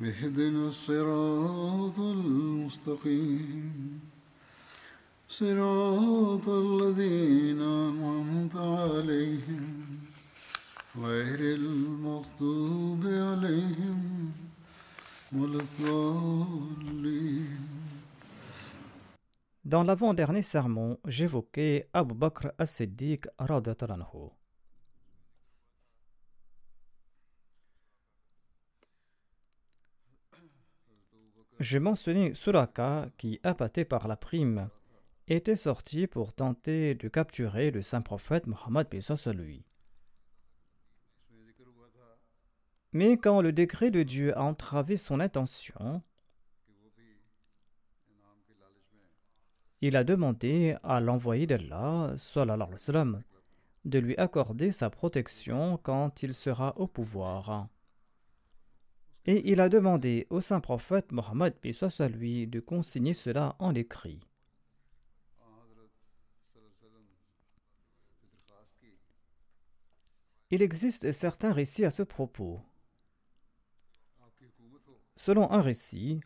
اهدنا الصراط المستقيم صراط الذين أنعمت عليهم غير المغضوب عليهم ولا الضالين Dans l'avant-dernier sermon, j'évoquais Abu Bakr as-Siddiq Je mentionnais Suraka qui, appâté par la prime, était sorti pour tenter de capturer le saint prophète Mohammed lui. Mais quand le décret de Dieu a entravé son intention, il a demandé à l'envoyé d'Allah, sallallahu de lui accorder sa protection quand il sera au pouvoir. Et il a demandé au saint prophète Mohammed lui de consigner cela en écrit. Il existe certains récits à ce propos. Selon un récit,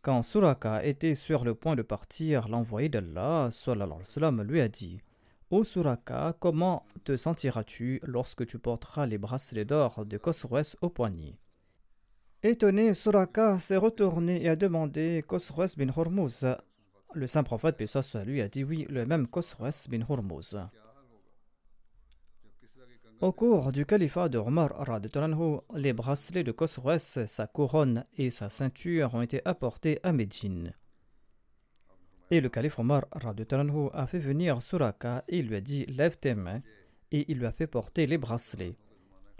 quand Suraka était sur le point de partir, l'envoyé d'Allah lui a dit Ô Suraka, comment te sentiras-tu lorsque tu porteras les bracelets d'or de au poignet? Étonné, Suraka s'est retourné et a demandé Khosroès bin Hormuz. Le saint prophète Pessos lui a dit oui, le même Khosroès bin Hormuz. Au cours du califat de Omar les bracelets de Khosroès, sa couronne et sa ceinture ont été apportés à Médine. Et le calife Omar a fait venir Suraka et lui a dit Lève tes mains, et il lui a fait porter les bracelets.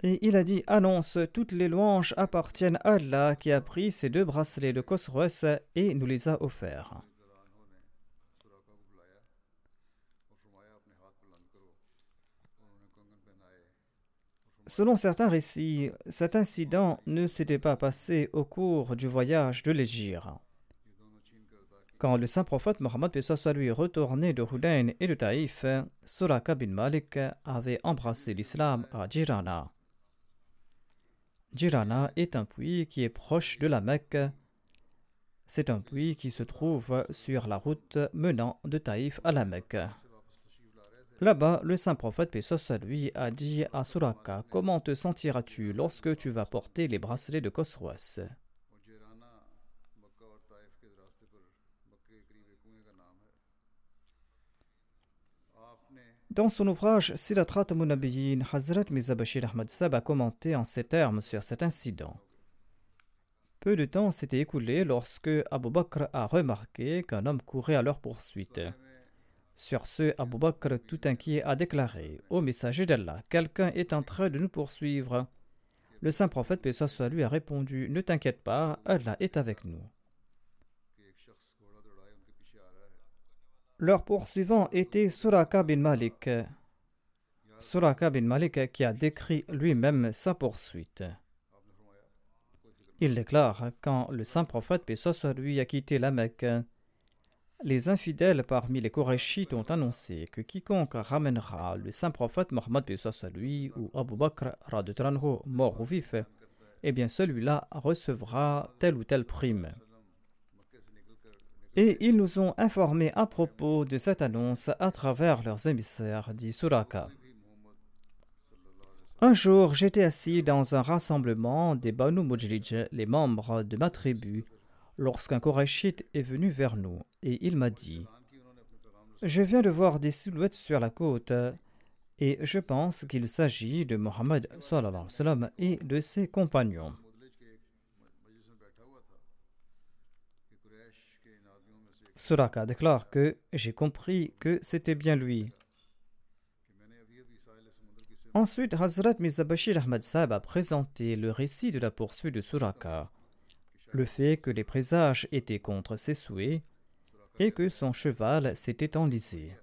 Et il a dit Annonce, toutes les louanges appartiennent à Allah qui a pris ces deux bracelets de Khosroès et nous les a offerts. Selon certains récits, cet incident ne s'était pas passé au cours du voyage de l'Égypte. Quand le saint prophète Mohammed lui retourné de Hudayn et de Taïf, Suraka bin Malik avait embrassé l'islam à Jirana. Jirana est un puits qui est proche de la Mecque. C'est un puits qui se trouve sur la route menant de Taïf à la Mecque. Là-bas, le saint prophète Pesos lui a dit à Suraka Comment te sentiras-tu lorsque tu vas porter les bracelets de Khosroas Dans son ouvrage Silatrat Munabiyin, Hazrat Mizabashir Ahmad Sab a commenté en ces termes sur cet incident. Peu de temps s'était écoulé lorsque Abu Bakr a remarqué qu'un homme courait à leur poursuite. Sur ce, Abu Bakr, tout inquiet, a déclaré Ô messager d'Allah, quelqu'un est en train de nous poursuivre. Le saint prophète, soit lui, a répondu Ne t'inquiète pas, Allah est avec nous. Leur poursuivant était Suraka bin Malik. Suraka bin Malik qui a décrit lui-même sa poursuite. Il déclare Quand le saint prophète, paix lui, a quitté la Mecque, les infidèles parmi les Korachites ont annoncé que quiconque ramènera le saint prophète Mohammed lui ou Abu Bakr mort ou vif, eh bien celui-là recevra telle ou telle prime. Et ils nous ont informés à propos de cette annonce à travers leurs émissaires, dit Suraka. Un jour, j'étais assis dans un rassemblement des Banu Mujrij, les membres de ma tribu, lorsqu'un Koraishite est venu vers nous et il m'a dit Je viens de voir des silhouettes sur la côte et je pense qu'il s'agit de Mohammed et de ses compagnons. Suraka déclare que j'ai compris que c'était bien lui. Ensuite, Hazrat Mizabashir Ahmad Saab a présenté le récit de la poursuite de Suraka, le fait que les présages étaient contre ses souhaits et que son cheval s'était enlisé.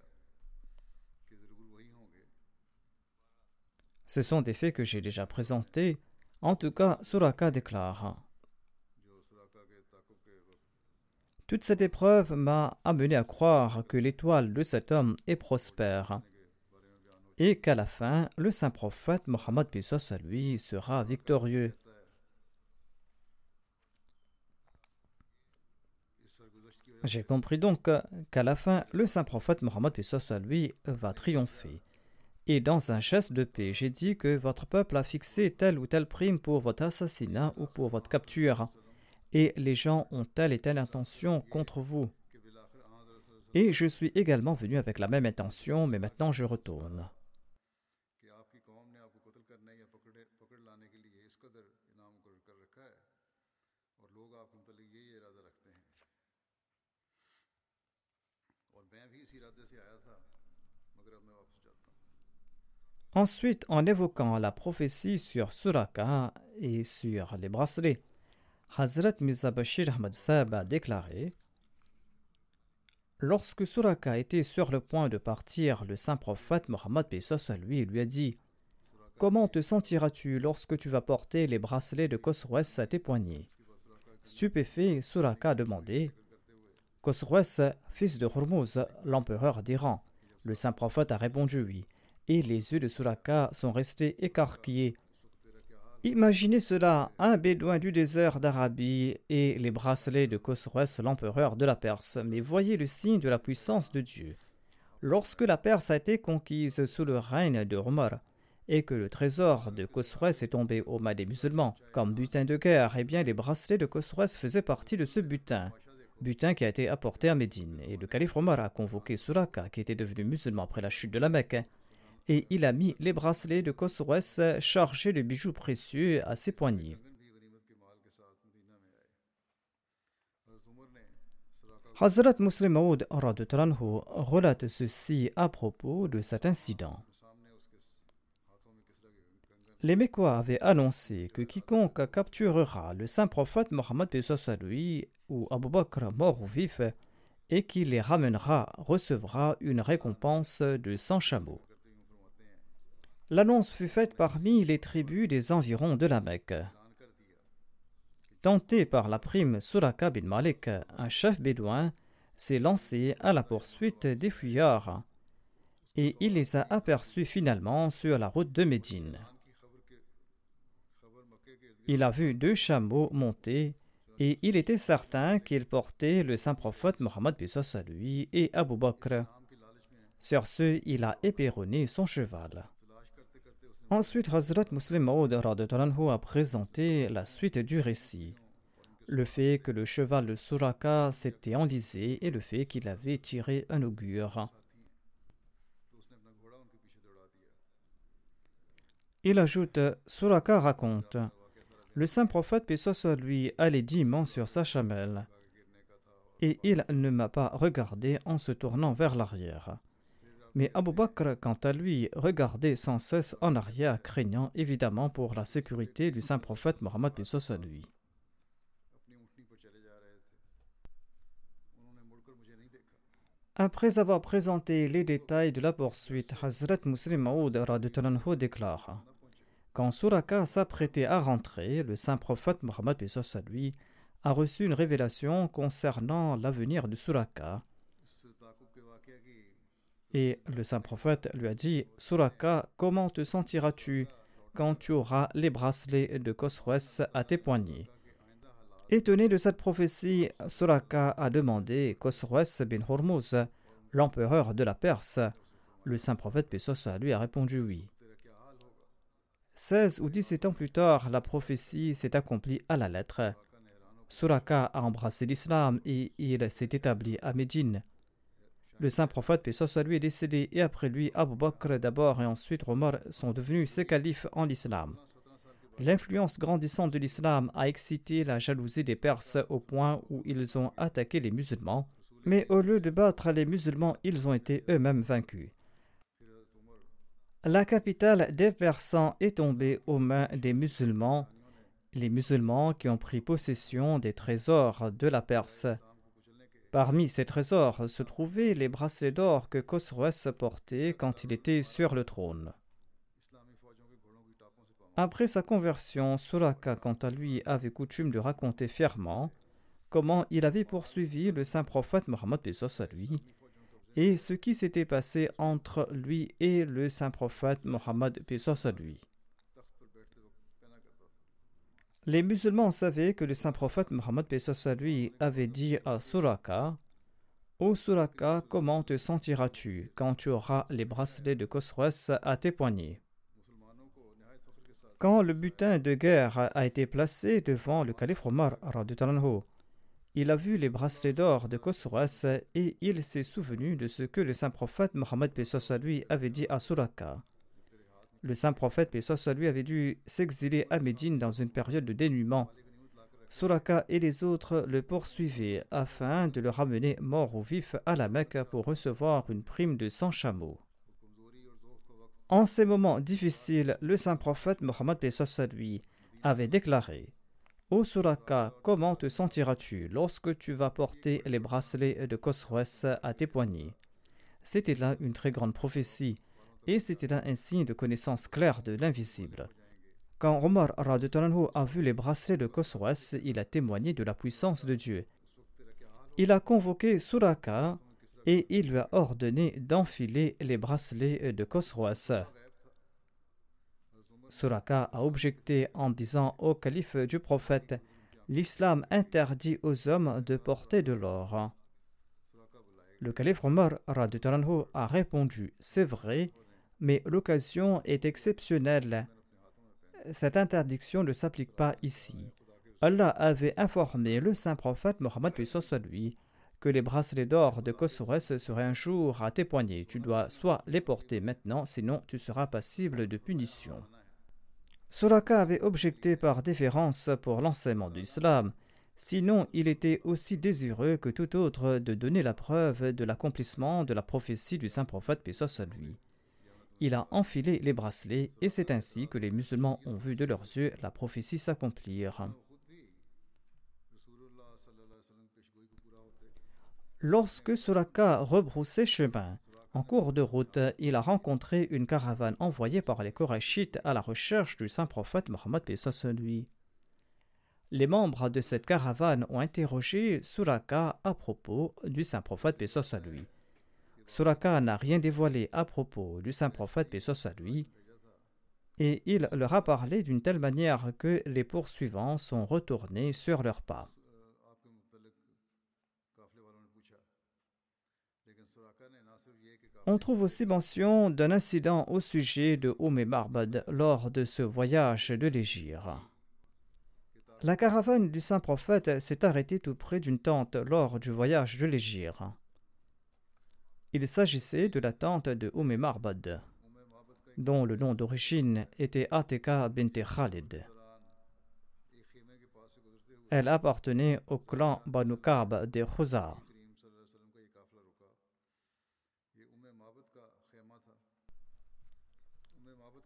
Ce sont des faits que j'ai déjà présentés. En tout cas, Suraka déclare Toute cette épreuve m'a amené à croire que l'étoile de cet homme est prospère et qu'à la fin, le saint prophète Mohammed Pesos à lui sera victorieux. J'ai compris donc qu'à la fin, le saint prophète Mohammed Pesos à lui va triompher. Et dans un geste de paix, j'ai dit que votre peuple a fixé telle ou telle prime pour votre assassinat ou pour votre capture. Et les gens ont telle et telle intention contre vous. Et je suis également venu avec la même intention, mais maintenant je retourne. Ensuite, en évoquant la prophétie sur Suraka et sur les bracelets, Hazrat Mirza Bashir Ahmad Saab a déclaré Lorsque Suraka était sur le point de partir, le saint prophète Mohammed à lui lui a dit Comment te sentiras-tu lorsque tu vas porter les bracelets de Khosroes à tes poignets? Stupéfait, Suraka a demandé Khosroes, fils de Hormuz, l'empereur d'Iran? Le saint prophète a répondu oui et les yeux de Suraka sont restés écarquillés. Imaginez cela, un bédouin du désert d'Arabie et les bracelets de Khosroès, l'empereur de la Perse. Mais voyez le signe de la puissance de Dieu. Lorsque la Perse a été conquise sous le règne de Omar, et que le trésor de Khosroès est tombé aux mains des musulmans comme butin de guerre, eh bien les bracelets de Khosroès faisaient partie de ce butin. Butin qui a été apporté à Médine, et le calife Omar a convoqué Suraka, qui était devenu musulman après la chute de la Mecque et il a mis les bracelets de Khosroès chargés de bijoux précieux à ses poignets. Hazrat Muslim Maud relate ceci à propos de cet incident. Les Mécois avaient annoncé que quiconque capturera le saint prophète Mohammed lui ou Abu Bakr mort ou vif et qui les ramènera recevra une récompense de 100 chameaux. L'annonce fut faite parmi les tribus des environs de la Mecque. Tenté par la prime Suraka bin Malik, un chef bédouin s'est lancé à la poursuite des fuyards et il les a aperçus finalement sur la route de Médine. Il a vu deux chameaux monter et il était certain qu'ils portaient le saint prophète Mohammed à lui et Abu Bakr. Sur ce, il a éperonné son cheval. Ensuite, Hazrat Muslim Maud a présenté la suite du récit. Le fait que le cheval de Suraka s'était enlisé et le fait qu'il avait tiré un augure. Il ajoute Suraka raconte Le saint prophète, paix lui, allait dimement sur sa chamelle, et il ne m'a pas regardé en se tournant vers l'arrière. Mais Abu Bakr, quant à lui, regardait sans cesse en arrière, craignant évidemment pour la sécurité du saint prophète Mohammed à. Après avoir présenté les détails de la poursuite, Hazrat Muslim Maud déclare Quand Suraka s'apprêtait à rentrer, le saint prophète Mohammed a reçu une révélation concernant l'avenir de Suraka. Et le saint prophète lui a dit Suraka, comment te sentiras-tu quand tu auras les bracelets de Khosroès à tes poignets? Étonné de cette prophétie, Suraka a demandé Khosroès bin Hormuz, l'empereur de la Perse. Le saint prophète Pessos lui a répondu oui. 16 ou 17 ans plus tard, la prophétie s'est accomplie à la lettre. Suraka a embrassé l'islam et il s'est établi à Médine. Le saint prophète, paix soit lui, est décédé et après lui, Abu Bakr d'abord et ensuite Omar sont devenus ses califes en islam. L'influence grandissante de l'islam a excité la jalousie des Perses au point où ils ont attaqué les musulmans, mais au lieu de battre les musulmans, ils ont été eux-mêmes vaincus. La capitale des Persans est tombée aux mains des musulmans, les musulmans qui ont pris possession des trésors de la Perse. Parmi ces trésors se trouvaient les bracelets d'or que Khosroès portait quand il était sur le trône. Après sa conversion, Suraka, quant à lui, avait coutume de raconter fièrement comment il avait poursuivi le saint prophète Mohammed à lui et ce qui s'était passé entre lui et le saint prophète Mohammed à lui. Les musulmans savaient que le saint prophète Mohammed à lui avait dit à Suraka Ô Suraka, comment te sentiras-tu quand tu auras les bracelets de Khosroès à tes poignets? Quand le butin de guerre a été placé devant le calife Omar, il a vu les bracelets d'or de Khosroès et il s'est souvenu de ce que le saint prophète Mohammed lui avait dit à Suraka. Le saint prophète lui avait dû s'exiler à Médine dans une période de dénuement. Suraka et les autres le poursuivaient afin de le ramener mort ou vif à la Mecque pour recevoir une prime de 100 chameaux. En ces moments difficiles, le saint prophète Mohammed lui avait déclaré Ô Suraka, comment te sentiras-tu lorsque tu vas porter les bracelets de Khosroès à tes poignets? C'était là une très grande prophétie, et c'était un signe de connaissance claire de l'invisible. Quand Omar a vu les bracelets de Khosroès, il a témoigné de la puissance de Dieu. Il a convoqué Suraka et il lui a ordonné d'enfiler les bracelets de Khosroès. Suraka a objecté en disant au calife du prophète L'islam interdit aux hommes de porter de l'or. Le calife Omar a répondu C'est vrai, mais l'occasion est exceptionnelle. Cette interdiction ne s'applique pas ici. Allah avait informé le saint prophète Mohammed lui que les bracelets d'or de Khosroès seraient un jour à tes poignets. Tu dois soit les porter maintenant, sinon tu seras passible de punition. Suraka avait objecté par déférence pour l'enseignement de l'islam, sinon il était aussi désireux que tout autre de donner la preuve de l'accomplissement de la prophétie du saint prophète à lui. Il a enfilé les bracelets et c'est ainsi que les musulmans ont vu de leurs yeux la prophétie s'accomplir. Lorsque Suraka rebroussait chemin, en cours de route, il a rencontré une caravane envoyée par les Korachites à la recherche du saint prophète Mohammed lui. Les membres de cette caravane ont interrogé Suraka à propos du saint prophète lui. Suraka n'a rien dévoilé à propos du saint prophète lui, et il leur a parlé d'une telle manière que les poursuivants sont retournés sur leurs pas. On trouve aussi mention d'un incident au sujet de Oumé Marbad lors de ce voyage de l'Égypte. La caravane du saint prophète s'est arrêtée tout près d'une tente lors du voyage de l'Égypte. Il s'agissait de la tente de Oumé Marbad, dont le nom d'origine était Ateka bint Khalid. Elle appartenait au clan Banu Kab de Khuza.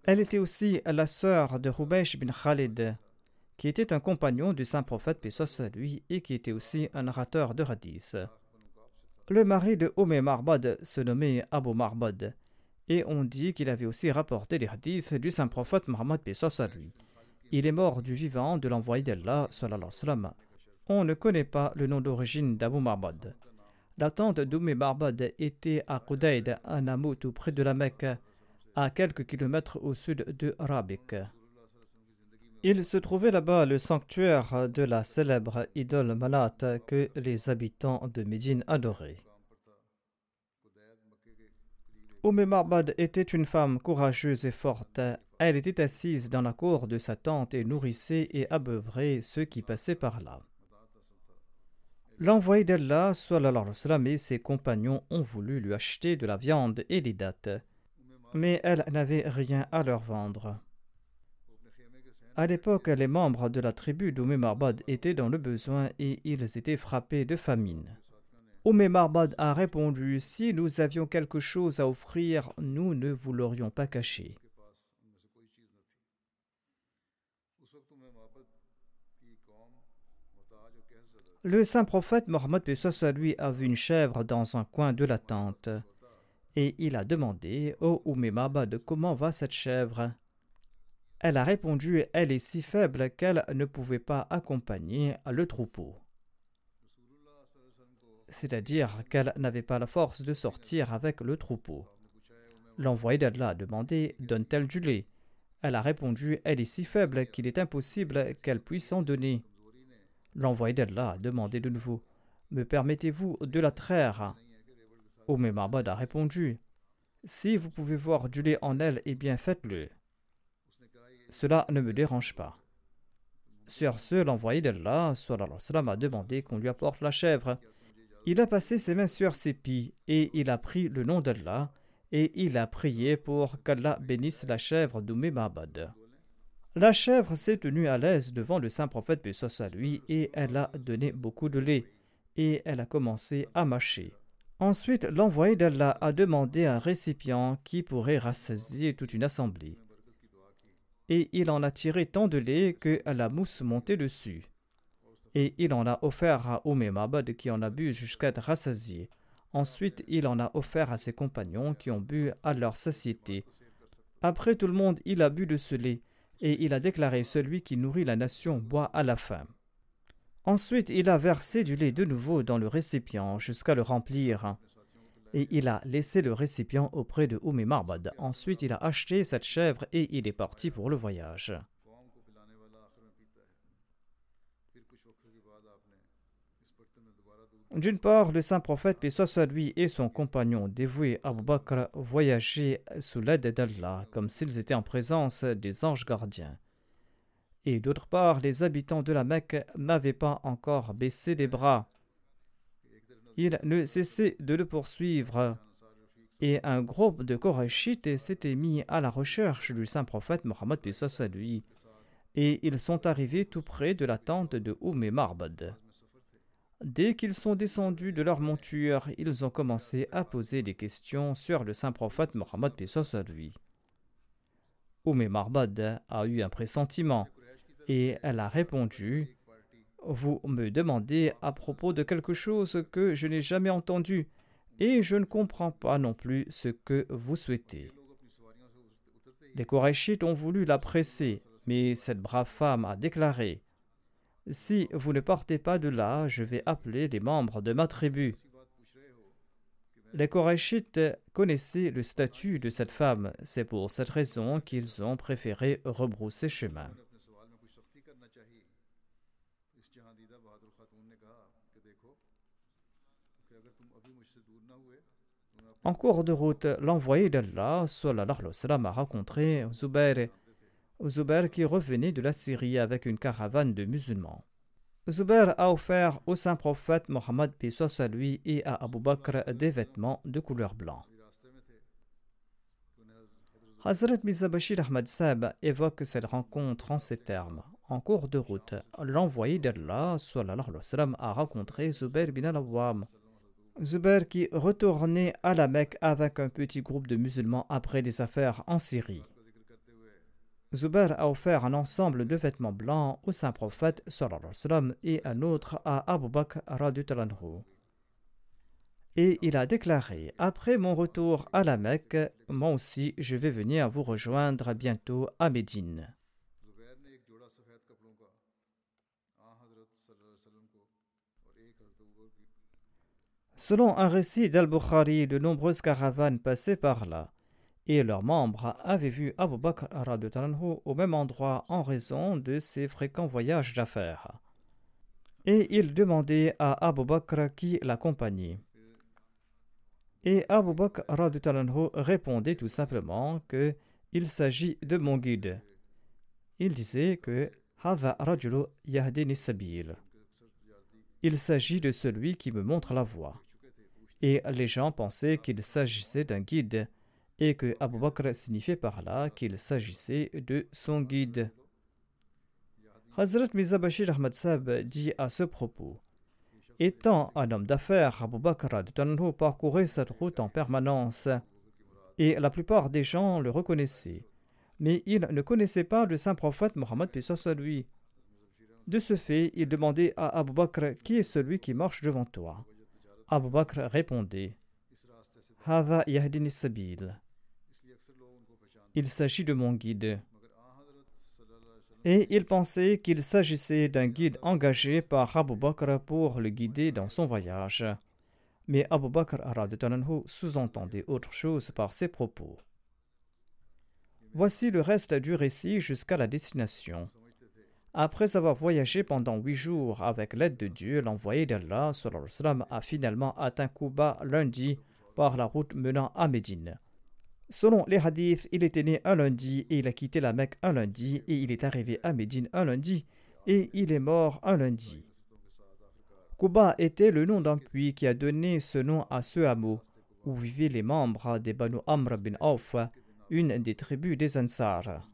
Elle était aussi la sœur de Rubaysh bin Khalid, qui était un compagnon du saint prophète Pessos lui et qui était aussi un narrateur de hadith. Le mari de Oumé Marbad se nommait Abu Marbad, et on dit qu'il avait aussi rapporté les hadiths du saint prophète Pessos lui. Il est mort du vivant de l'envoyé d'Allah. On ne connaît pas le nom d'origine d'Abu Marbad. La tente d'Oumé Marbad était à Qudayd, un hameau tout près de la Mecque à quelques kilomètres au sud de Rabik. Il se trouvait là-bas le sanctuaire de la célèbre idole Manat que les habitants de Médine adoraient. Oumé Marbad était une femme courageuse et forte. Elle était assise dans la cour de sa tente et nourrissait et abeurait ceux qui passaient par là. L'envoyé d'Allah et ses compagnons ont voulu lui acheter de la viande et des dattes, mais elle n'avait rien à leur vendre. À l'époque, les membres de la tribu d'Oumé Marbad étaient dans le besoin et ils étaient frappés de famine. Oumé Marbad a répondu Si nous avions quelque chose à offrir, nous ne vous l'aurions pas caché. Le saint prophète Mohammed soit lui a vu une chèvre dans un coin de la tente et il a demandé au de comment va cette chèvre? Elle a répondu Elle est si faible qu'elle ne pouvait pas accompagner le troupeau. C'est-à-dire qu'elle n'avait pas la force de sortir avec le troupeau. L'envoyé d'Allah a demandé Donne-t-elle du lait? Elle a répondu Elle est si faible qu'il est impossible qu'elle puisse en donner. L'envoyé d'Allah a demandé de nouveau Me permettez-vous de la traire? Oumé Marbad a répondu Si vous pouvez voir du lait en elle, eh bien faites-le. Cela ne me dérange pas. Sur ce, l'envoyé d'Allah a demandé qu'on lui apporte la chèvre. Il a passé ses mains sur ses pieds et il a pris le nom d'Allah et il a prié pour qu'Allah bénisse la chèvre d'Oumé Marbad. La chèvre s'est tenue à l'aise devant le saint prophète Bessos à lui et elle a donné beaucoup de lait et elle a commencé à mâcher. Ensuite, l'envoyé d'Allah a demandé un récipient qui pourrait rassasier toute une assemblée. Et il en a tiré tant de lait que la mousse montait dessus. Et il en a offert à Oumé Mabad qui en a bu jusqu'à être rassasié. Ensuite, il en a offert à ses compagnons qui ont bu à leur satiété. Après tout le monde, il a bu de ce lait et il a déclaré Celui qui nourrit la nation boit à la faim. Ensuite, il a versé du lait de nouveau dans le récipient jusqu'à le remplir. Et il a laissé le récipient auprès de Oumé Marbad. Ensuite, il a acheté cette chèvre et il est parti pour le voyage. D'une part, le saint prophète, paix soit lui, et son compagnon dévoué Abu Bakr voyageaient sous l'aide d'Allah, comme s'ils étaient en présence des anges gardiens. Et d'autre part, les habitants de la Mecque n'avaient pas encore baissé les bras. Ils ne cessaient de le poursuivre. Et un groupe de Korachites s'était mis à la recherche du saint prophète Mohammed lui. Et ils sont arrivés tout près de la tente de Oumé Marbad. Dès qu'ils sont descendus de leur monture, ils ont commencé à poser des questions sur le saint prophète Mohammed à lui. Oumé Marbad a eu un pressentiment et elle a répondu Vous me demandez à propos de quelque chose que je n'ai jamais entendu et je ne comprends pas non plus ce que vous souhaitez. Les Korachites ont voulu la presser, mais cette brave femme a déclaré si vous ne partez pas de là, je vais appeler les membres de ma tribu. Les Korachites connaissaient le statut de cette femme. C'est pour cette raison qu'ils ont préféré rebrousser chemin. En cours de route, l'envoyé d'Allah a rencontré Zubair Zubair qui revenait de la Syrie avec une caravane de musulmans. Zubair a offert au saint prophète Mohammed à lui et à Abu Bakr des vêtements de couleur blanc. Hazrat Mizabashir Ahmad Sab évoque cette rencontre en ces termes. En cours de route, l'envoyé d'Allah a rencontré Zubair bin al-Awwam. Zubair qui retournait à la Mecque avec un petit groupe de musulmans après des affaires en Syrie. Zubair a offert un ensemble de vêtements blancs au saint prophète et un autre à Abu Bakr Et il a déclaré Après mon retour à la Mecque, moi aussi je vais venir vous rejoindre bientôt à Médine. Selon un récit d'Al-Bukhari, de nombreuses caravanes passaient par là et leurs membres avaient vu Abu Bakr au même endroit en raison de ses fréquents voyages d'affaires. Et ils demandaient à Abu Bakr qui l'accompagnait. Et Abu Bakr répondait tout simplement que il s'agit de mon guide. Il disait que Il s'agit de celui qui me montre la voie. Et les gens pensaient qu'il s'agissait d'un guide et que Abu Bakr signifiait par là qu'il s'agissait de son guide. Hazrat Mirza Bashir Ahmad Sab dit à ce propos Étant un homme d'affaires, Abu Bakr parcourait cette route en permanence et la plupart des gens le reconnaissaient. Mais il ne connaissait pas le saint prophète Mohammed lui. De ce fait, il demandait à Abu Bakr Qui est celui qui marche devant toi Abu Bakr répondait Sabil. Il s'agit de mon guide. Et il pensait qu'il s'agissait d'un guide engagé par Abu Bakr pour le guider dans son voyage. Mais Abu Bakr sous-entendait autre chose par ses propos. Voici le reste du récit jusqu'à la destination. Après avoir voyagé pendant huit jours avec l'aide de Dieu, l'envoyé d'Allah a finalement atteint Kuba lundi par la route menant à Médine. Selon les hadiths, il était né un lundi et il a quitté la Mecque un lundi et il est arrivé à Médine un lundi et il est mort un lundi. Kuba était le nom d'un puits qui a donné ce nom à ce hameau où vivaient les membres des Banu Amr bin Auf, une des tribus des Ansar.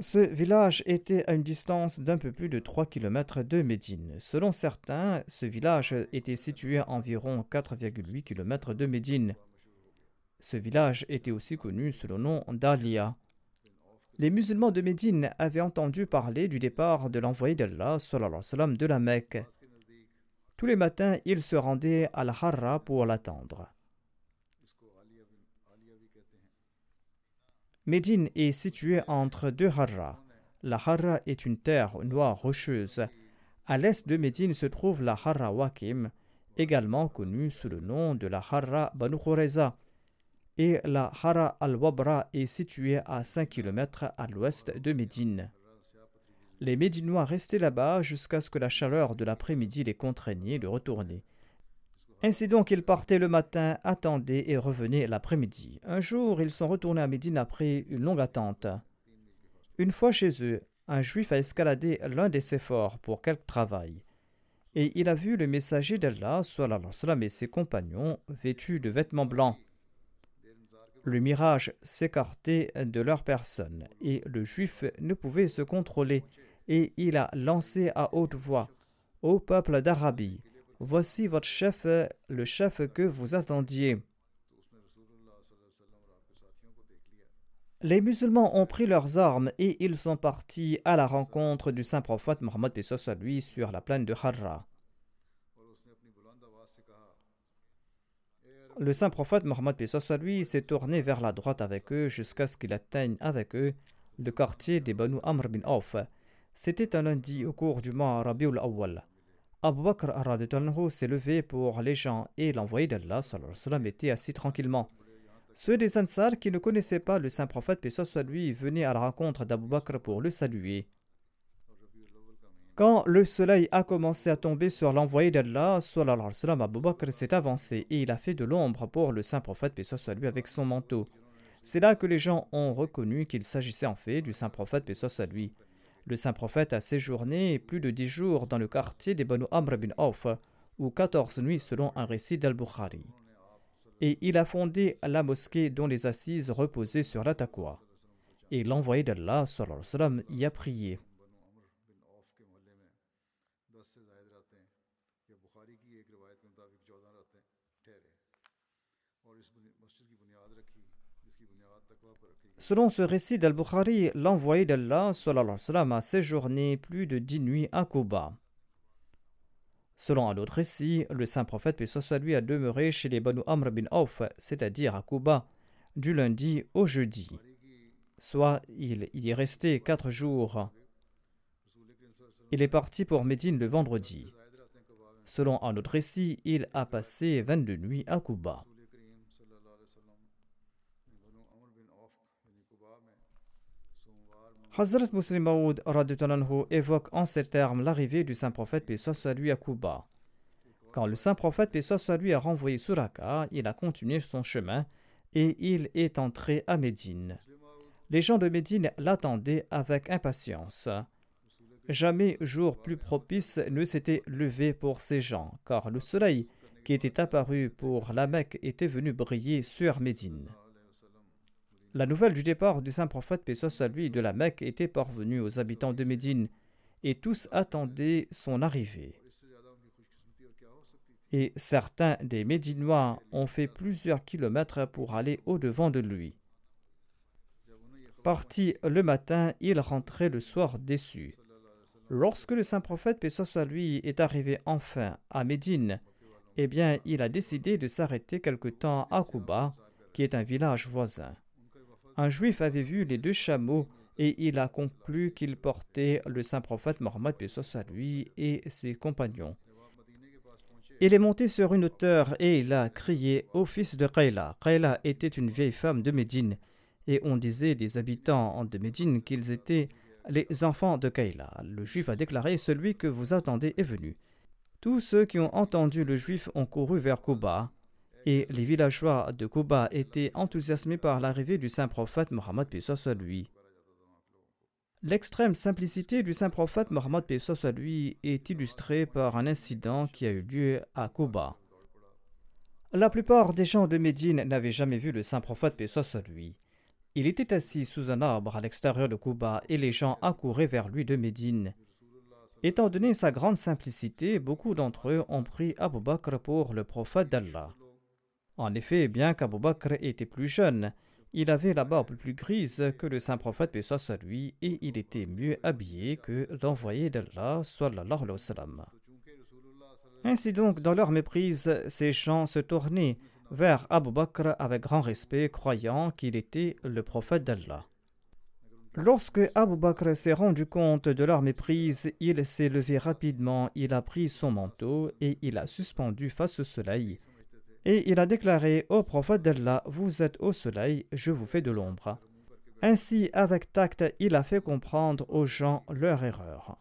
Ce village était à une distance d'un peu plus de 3 km de Médine. Selon certains, ce village était situé à environ 4,8 km de Médine. Ce village était aussi connu sous le nom d'Alia. Les musulmans de Médine avaient entendu parler du départ de l'envoyé d'Allah de la Mecque. Tous les matins, ils se rendaient à la Harra pour l'attendre. Médine est située entre deux Harra. La Harra est une terre noire rocheuse. À l'est de Médine se trouve la Harra Wakim, également connue sous le nom de la Harra Banu et la Hara al-Wabra est située à 5 km à l'ouest de Médine. Les Médinois restaient là-bas jusqu'à ce que la chaleur de l'après-midi les contraignait de retourner. Ainsi donc, ils partaient le matin, attendaient et revenaient l'après-midi. Un jour, ils sont retournés à Médine après une longue attente. Une fois chez eux, un juif a escaladé l'un des séphores pour quelque travail. Et il a vu le messager d'Allah, et ses compagnons, vêtus de vêtements blancs le mirage s'écartait de leur personne, et le juif ne pouvait se contrôler, et il a lancé à haute voix Ô peuple d'Arabie, voici votre chef, le chef que vous attendiez. Les musulmans ont pris leurs armes et ils sont partis à la rencontre du saint prophète Mohammed lui sur la plaine de Harra. Le saint prophète Mohammed lui s'est tourné vers la droite avec eux jusqu'à ce qu'il atteigne avec eux le quartier des Banu Amr bin Auf. C'était un lundi au cours du mois Rabiul Awwal. Abu Bakr s'est levé pour les gens et l'envoyé d'Allah était assis tranquillement. Ceux des Ansar qui ne connaissaient pas le saint prophète paix lui venaient à la rencontre d'Abu Bakr pour le saluer. Quand le soleil a commencé à tomber sur l'envoyé d'Allah, Abu Bakr s'est avancé et il a fait de l'ombre pour le saint prophète, paix soit lui, avec son manteau. C'est là que les gens ont reconnu qu'il s'agissait en fait du saint prophète, paix soit lui. Le saint prophète a séjourné plus de dix jours dans le quartier des Banu Amr bin Auf, ou quatorze nuits selon un récit d'Al-Bukhari. Et il a fondé la mosquée dont les assises reposaient sur la. Et l'envoyé d'Allah y a prié. Selon ce récit d'Al-Bukhari, l'envoyé d'Allah a séjourné plus de dix nuits à Kuba. Selon un autre récit, le saint prophète paix lui a demeuré chez les Banu Amr bin Auf, c'est-à-dire à Kuba, du lundi au jeudi. Soit il y est resté quatre jours. Il est parti pour Médine le vendredi. Selon un autre récit, il a passé 22 nuits à Kuba. Hazrat Muslim Maud évoque en ces termes l'arrivée du saint prophète paix soit à Kuba. Quand le saint prophète paix soit a renvoyé Suraka, il a continué son chemin et il est entré à Médine. Les gens de Médine l'attendaient avec impatience. Jamais jour plus propice ne s'était levé pour ces gens, car le soleil qui était apparu pour la Mecque était venu briller sur Médine. La nouvelle du départ du saint prophète, soit lui, de la Mecque était parvenue aux habitants de Médine, et tous attendaient son arrivée. Et certains des Médinois ont fait plusieurs kilomètres pour aller au-devant de lui. Parti le matin, il rentrait le soir déçu. Lorsque le saint prophète, paix soit lui, est arrivé enfin à Médine, eh bien, il a décidé de s'arrêter quelque temps à Kuba, qui est un village voisin. Un juif avait vu les deux chameaux et il a conclu qu'il portait le saint prophète Mohammed à lui et ses compagnons. Il est monté sur une hauteur et il a crié au fils de Qayla. Qayla était une vieille femme de Médine et on disait des habitants de Médine qu'ils étaient les enfants de Qayla. Le juif a déclaré Celui que vous attendez est venu. Tous ceux qui ont entendu le juif ont couru vers Kuba, et les villageois de Kuba étaient enthousiasmés par l'arrivée du saint prophète Mohammed soit lui. L'extrême simplicité du saint prophète Mohammed soit lui est illustrée par un incident qui a eu lieu à Kuba. La plupart des gens de Médine n'avaient jamais vu le saint prophète soit lui. Il était assis sous un arbre à l'extérieur de Kuba et les gens accouraient vers lui de Médine. Étant donné sa grande simplicité, beaucoup d'entre eux ont pris Abu Bakr pour le prophète d'Allah. En effet, bien qu'Abu Bakr était plus jeune, il avait la barbe plus grise que le saint prophète paix soit lui et il était mieux habillé que l'envoyé d'Allah sallallahu alayhi wa sallam. Ainsi donc, dans leur méprise, ces gens se tournaient vers Abu Bakr avec grand respect, croyant qu'il était le prophète d'Allah. Lorsque Abu Bakr s'est rendu compte de leur méprise, il s'est levé rapidement, il a pris son manteau et il a suspendu face au soleil. Et il a déclaré au prophète d'Allah Vous êtes au soleil, je vous fais de l'ombre. Ainsi, avec tact, il a fait comprendre aux gens leur erreur.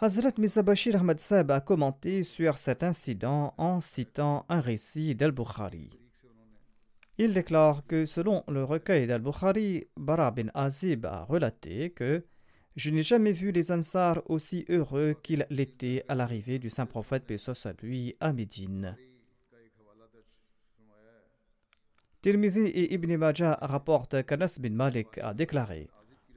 Hazrat Bashir Ahmad Sab a commenté sur cet incident en citant un récit d'Al-Bukhari. Il déclare que selon le recueil d'Al-Bukhari, Bara bin Azib a relaté que je n'ai jamais vu les Ansar aussi heureux qu'ils l'étaient à l'arrivée du saint prophète paix à lui à Médine. Tirmidhi et Ibn Majah rapportent qu'Anas bin Malik a déclaré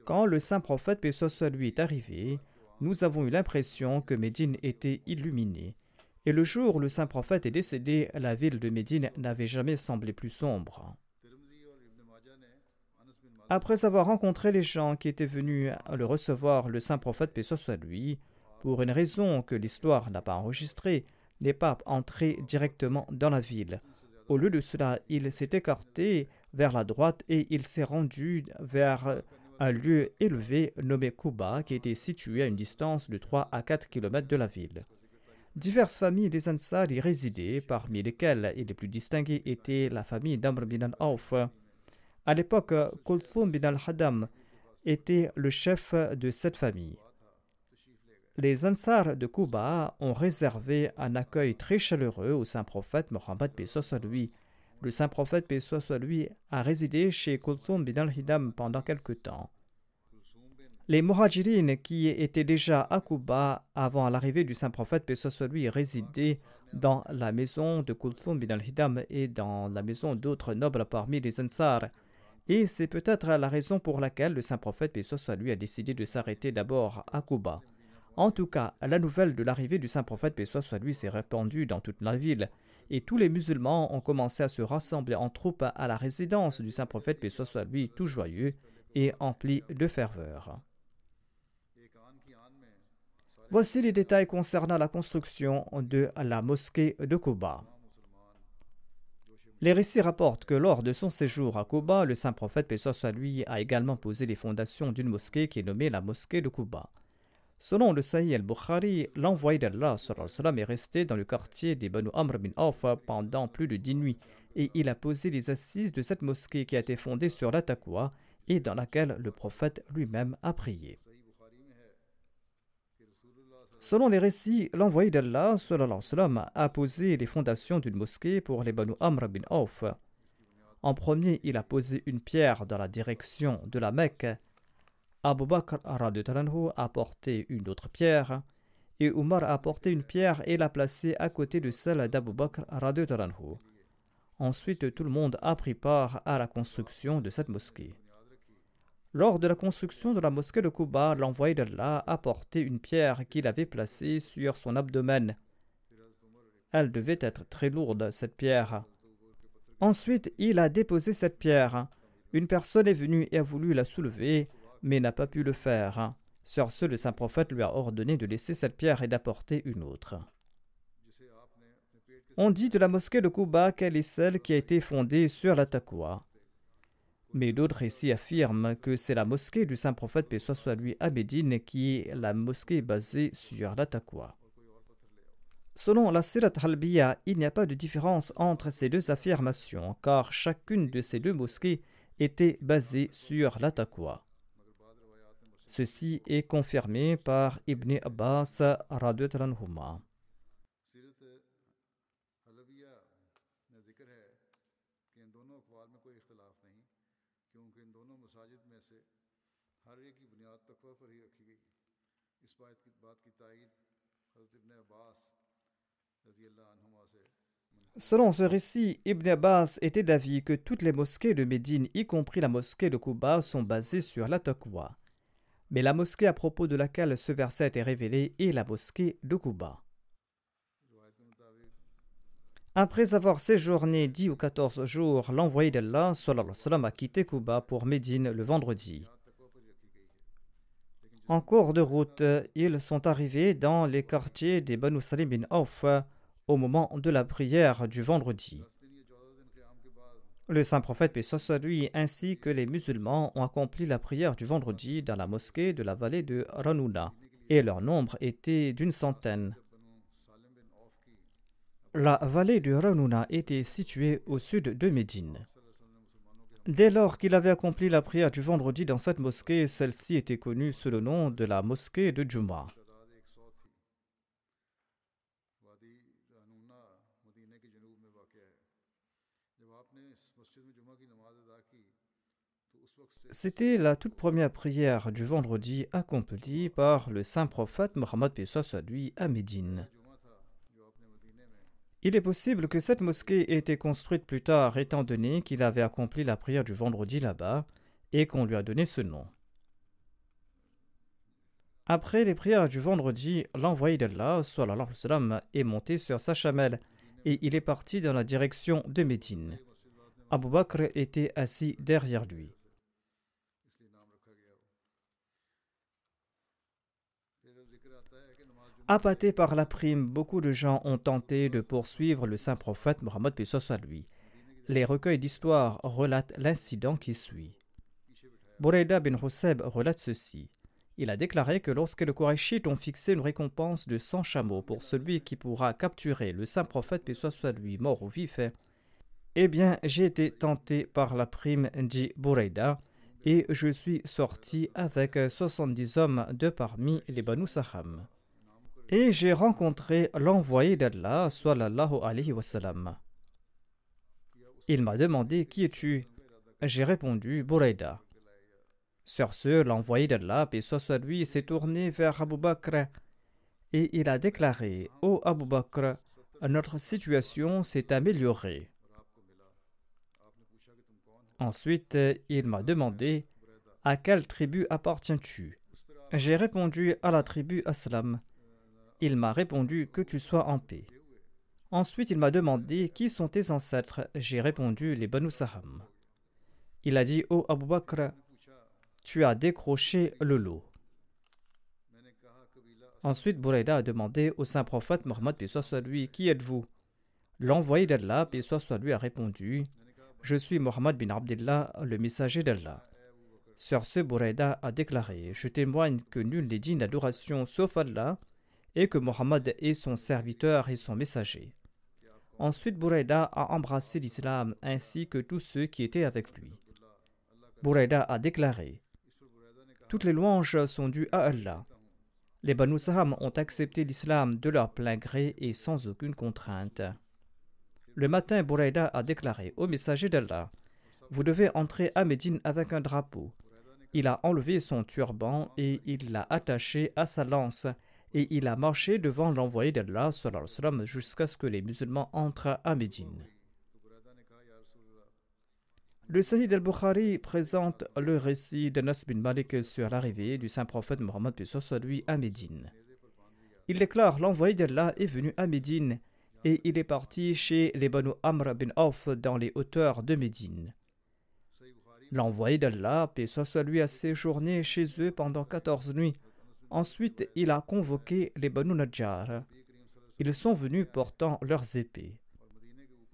Quand le saint prophète paix à lui est arrivé, nous avons eu l'impression que Médine était illuminée et le jour où le saint prophète est décédé, la ville de Médine n'avait jamais semblé plus sombre. Après avoir rencontré les gens qui étaient venus le recevoir, le saint prophète, paix soit lui, pour une raison que l'histoire n'a pas enregistrée, n'est pas entré directement dans la ville. Au lieu de cela, il s'est écarté vers la droite et il s'est rendu vers un lieu élevé nommé Kuba qui était situé à une distance de 3 à 4 km de la ville. Diverses familles des Ansar y résidaient, parmi lesquelles les plus distinguées étaient la famille d'Amr bin. À l'époque, Kulthum bin al-Hadam était le chef de cette famille. Les Ansar de Kuba ont réservé un accueil très chaleureux au saint prophète Mohammed lui. Le saint prophète lui a résidé chez Kulthum bin al-Hidam pendant quelque temps. Les Muhajirines qui étaient déjà à Kuba avant l'arrivée du saint prophète, paix soit lui, résidaient dans la maison de Kulthum bin al-Hidam et dans la maison d'autres nobles parmi les Ansar. Et c'est peut-être la raison pour laquelle le saint prophète, paix soit lui, a décidé de s'arrêter d'abord à Kuba. En tout cas, la nouvelle de l'arrivée du saint prophète, paix soit lui, s'est répandue dans toute la ville. Et tous les musulmans ont commencé à se rassembler en troupes à la résidence du saint prophète, paix soit lui, tout joyeux et empli de ferveur. Voici les détails concernant la construction de la mosquée de Koba. Les récits rapportent que lors de son séjour à Koba, le saint prophète paix soit lui a également posé les fondations d'une mosquée qui est nommée la mosquée de Koba. Selon le Sahih al-Bukhari, l'envoyé d'Allah est resté dans le quartier des Banu Amr bin Auf pendant plus de dix nuits et il a posé les assises de cette mosquée qui a été fondée sur la et dans laquelle le prophète lui-même a prié. Selon les récits, l'envoyé d'Allah a posé les fondations d'une mosquée pour les Banu Amr bin Auf. En premier, il a posé une pierre dans la direction de la Mecque. Abu Bakr a apporté une autre pierre et Umar a apporté une pierre et l'a placée à côté de celle d'Abu Bakr. Ensuite, tout le monde a pris part à la construction de cette mosquée. Lors de la construction de la mosquée de Kuba, l'envoyé d'Allah a porté une pierre qu'il avait placée sur son abdomen. Elle devait être très lourde, cette pierre. Ensuite, il a déposé cette pierre. Une personne est venue et a voulu la soulever, mais n'a pas pu le faire. Sur ce, le saint prophète lui a ordonné de laisser cette pierre et d'apporter une autre. On dit de la mosquée de Kuba qu'elle est celle qui a été fondée sur la taqwa. Mais d'autres ici affirment que c'est la mosquée du saint prophète, paix soit lui, à Médine, qui est la mosquée basée sur la. Selon la Sirat Halbiya, il n'y a pas de différence entre ces deux affirmations, car chacune de ces deux mosquées était basée sur la. Ceci est confirmé par Ibn Abbas radhiyallahu Selon ce récit, Ibn Abbas était d'avis que toutes les mosquées de Médine, y compris la mosquée de Kuba, sont basées sur la taqwa. Mais la mosquée à propos de laquelle ce verset est révélé est la mosquée de Kuba. Après avoir séjourné dix ou quatorze jours, l'envoyé d'Allah a quitté Kuba pour Médine le vendredi. En cours de route, ils sont arrivés dans les quartiers des Banu Salim bin Auf au moment de la prière du vendredi. Le saint prophète Pessoa lui ainsi que les musulmans ont accompli la prière du vendredi dans la mosquée de la vallée de Ranouna, et leur nombre était d'une centaine. La vallée de Ranouna était située au sud de Médine. Dès lors qu'il avait accompli la prière du vendredi dans cette mosquée, celle-ci était connue sous le nom de la mosquée de Juma. C'était la toute première prière du vendredi accomplie par le saint prophète Mohammed à lui à Médine. Il est possible que cette mosquée ait été construite plus tard étant donné qu'il avait accompli la prière du vendredi là-bas et qu'on lui a donné ce nom. Après les prières du vendredi, l'envoyé d'Allah est monté sur sa chamelle et il est parti dans la direction de Médine. Abu Bakr était assis derrière lui. Appâtés par la prime, beaucoup de gens ont tenté de poursuivre le saint prophète Mohammed à lui. Les recueils d'histoire relatent l'incident qui suit. Boureda bin Huseb relate ceci. Il a déclaré que lorsque les Qurayshites ont fixé une récompense de 100 chameaux pour celui qui pourra capturer le saint prophète, soit lui, mort ou vif, eh bien, j'ai été tenté par la prime, dit Boureda, et je suis sorti avec 70 hommes de parmi les Banu Saham. Et j'ai rencontré l'envoyé d'Allah, sallallahu alayhi wa sallam. Il m'a demandé Qui es-tu? J'ai répondu Bouraïda. Sur ce, l'envoyé d'Allah, et soit lui, s'est tourné vers Abu Bakr et il a déclaré Ô Abu Bakr, notre situation s'est améliorée. Ensuite, il m'a demandé À quelle tribu appartiens-tu? J'ai répondu à la tribu Aslam. Il m'a répondu que tu sois en paix. Ensuite, il m'a demandé qui sont tes ancêtres. J'ai répondu les Banu Saham. Il a dit Ô oh Abu Bakr, tu as décroché le lot. Ensuite, Bouraïda a demandé au saint prophète Mohammed soit lui Qui êtes-vous? L'envoyé d'Allah, paix soit lui, a répondu Je suis Mohammed bin Abdullah, le messager d'Allah. Sur ce, Bouraïda a déclaré Je témoigne que nul n'est digne d'adoration sauf Allah et que Mohammed est son serviteur et son messager. Ensuite, Bouraïda a embrassé l'islam ainsi que tous ceux qui étaient avec lui. Bouraïda a déclaré Toutes les louanges sont dues à Allah. Les Banu Saham ont accepté l'islam de leur plein gré et sans aucune contrainte. Le matin, Bouraïda a déclaré au messager d'Allah Vous devez entrer à Médine avec un drapeau. Il a enlevé son turban et il l'a attaché à sa lance et il a marché devant l'envoyé d'Allah jusqu'à ce que les musulmans entrent à Médine. Le Sahih al-Bukhari présente le récit d'Anas bin Malik sur l'arrivée du saint prophète Mohammed lui à Médine. Il déclare L'envoyé d'Allah est venu à Médine et il est parti chez les Banu Amr bin Auf dans les hauteurs de Médine. L'envoyé d'Allah, paix soit a séjourné chez eux pendant 14 nuits. Ensuite, il a convoqué les Banu Najjar. Ils sont venus portant leurs épées.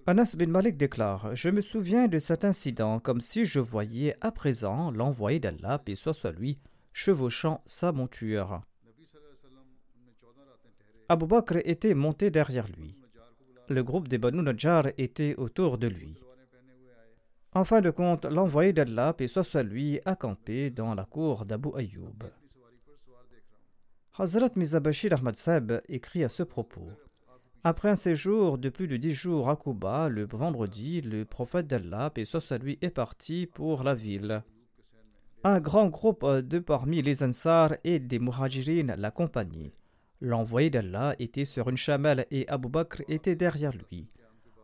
Anas bin Malik déclare Je me souviens de cet incident comme si je voyais à présent l'envoyé d'Allah, paix soit lui, chevauchant sa monture. Abu Bakr était monté derrière lui. Le groupe des Banu Najjar était autour de lui. En fin de compte, l'envoyé d'Allah, paix soit lui, a campé dans la cour d'Abu Ayyub. Hazrat Mizabashir Ahmad Seb écrit à ce propos Après un séjour de plus de dix jours à Kuba, le vendredi, le prophète d'Allah, paix soit lui, est parti pour la ville. Un grand groupe de parmi les Ansar et des Muhajirin l'accompagnait. L'envoyé d'Allah était sur une chamelle et Abu Bakr était derrière lui.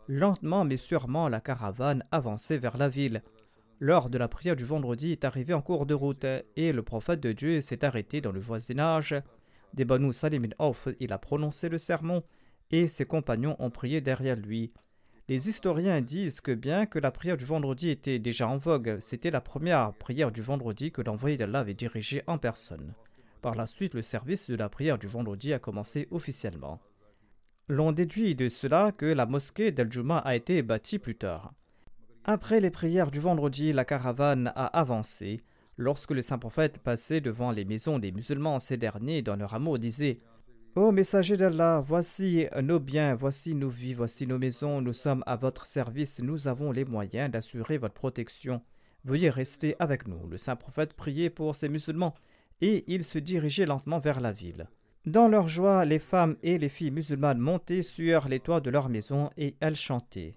Lentement mais sûrement, la caravane avançait vers la ville. L'heure de la prière du vendredi est arrivée en cours de route et le prophète de Dieu s'est arrêté dans le voisinage des Salim Auf. Il a prononcé le sermon et ses compagnons ont prié derrière lui. Les historiens disent que bien que la prière du vendredi était déjà en vogue, c'était la première prière du vendredi que l'envoyé d'Allah avait dirigée en personne. Par la suite, le service de la prière du vendredi a commencé officiellement. L'on déduit de cela que la mosquée d'Al-Juma a été bâtie plus tard. Après les prières du vendredi, la caravane a avancé. Lorsque le saint prophète passait devant les maisons des musulmans, ces derniers, dans leur amour, disaient Ô messager d'Allah, voici nos biens, voici nos vies, voici nos maisons, nous sommes à votre service, nous avons les moyens d'assurer votre protection. Veuillez rester avec nous. Le saint prophète priait pour ces musulmans et il se dirigeait lentement vers la ville. Dans leur joie, les femmes et les filles musulmanes montaient sur les toits de leur maison et elles chantaient.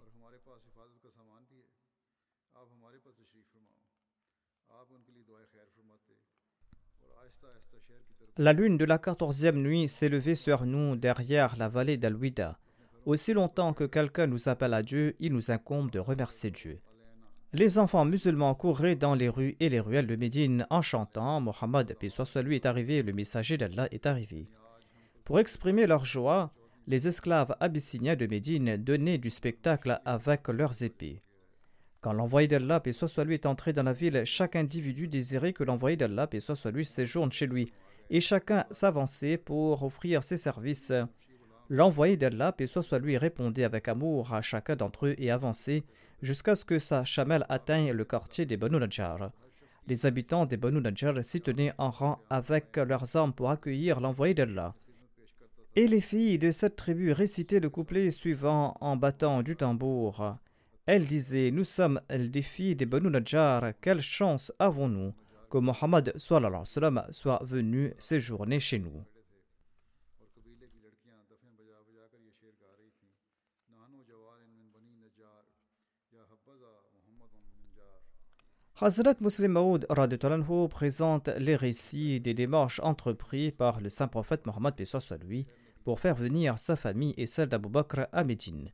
La lune de la quatorzième nuit s'est levée sur nous derrière la vallée d'Al-Wida. Aussi longtemps que quelqu'un nous appelle à Dieu, il nous incombe de remercier Dieu. Les enfants musulmans couraient dans les rues et les ruelles de Médine en chantant Mohammed, puis soit lui est arrivé, le messager d'Allah est arrivé. Pour exprimer leur joie, les esclaves abyssiniens de Médine donnaient du spectacle avec leurs épées. Quand l'envoyé d'Allah, paix soit est entré dans la ville, chaque individu désirait que l'envoyé d'Allah, paix soit lui, séjourne chez lui, et chacun s'avançait pour offrir ses services. L'envoyé d'Allah, paix soit lui, répondait avec amour à chacun d'entre eux et avançait jusqu'à ce que sa chamelle atteigne le quartier des Banu Najjar. Les habitants des Banu Najjar s'y tenaient en rang avec leurs armes pour accueillir l'envoyé d'Allah. Et les filles de cette tribu récitaient le couplet suivant en battant du tambour. Elles disaient Nous sommes des filles des Banu Najjar, quelle chance avons-nous que Mohammed soit venu séjourner chez nous. Hazrat Muslim Maud présente les récits des démarches entreprises par le saint prophète Mohammed lui pour faire venir sa famille et celle d'Abu Bakr à Médine.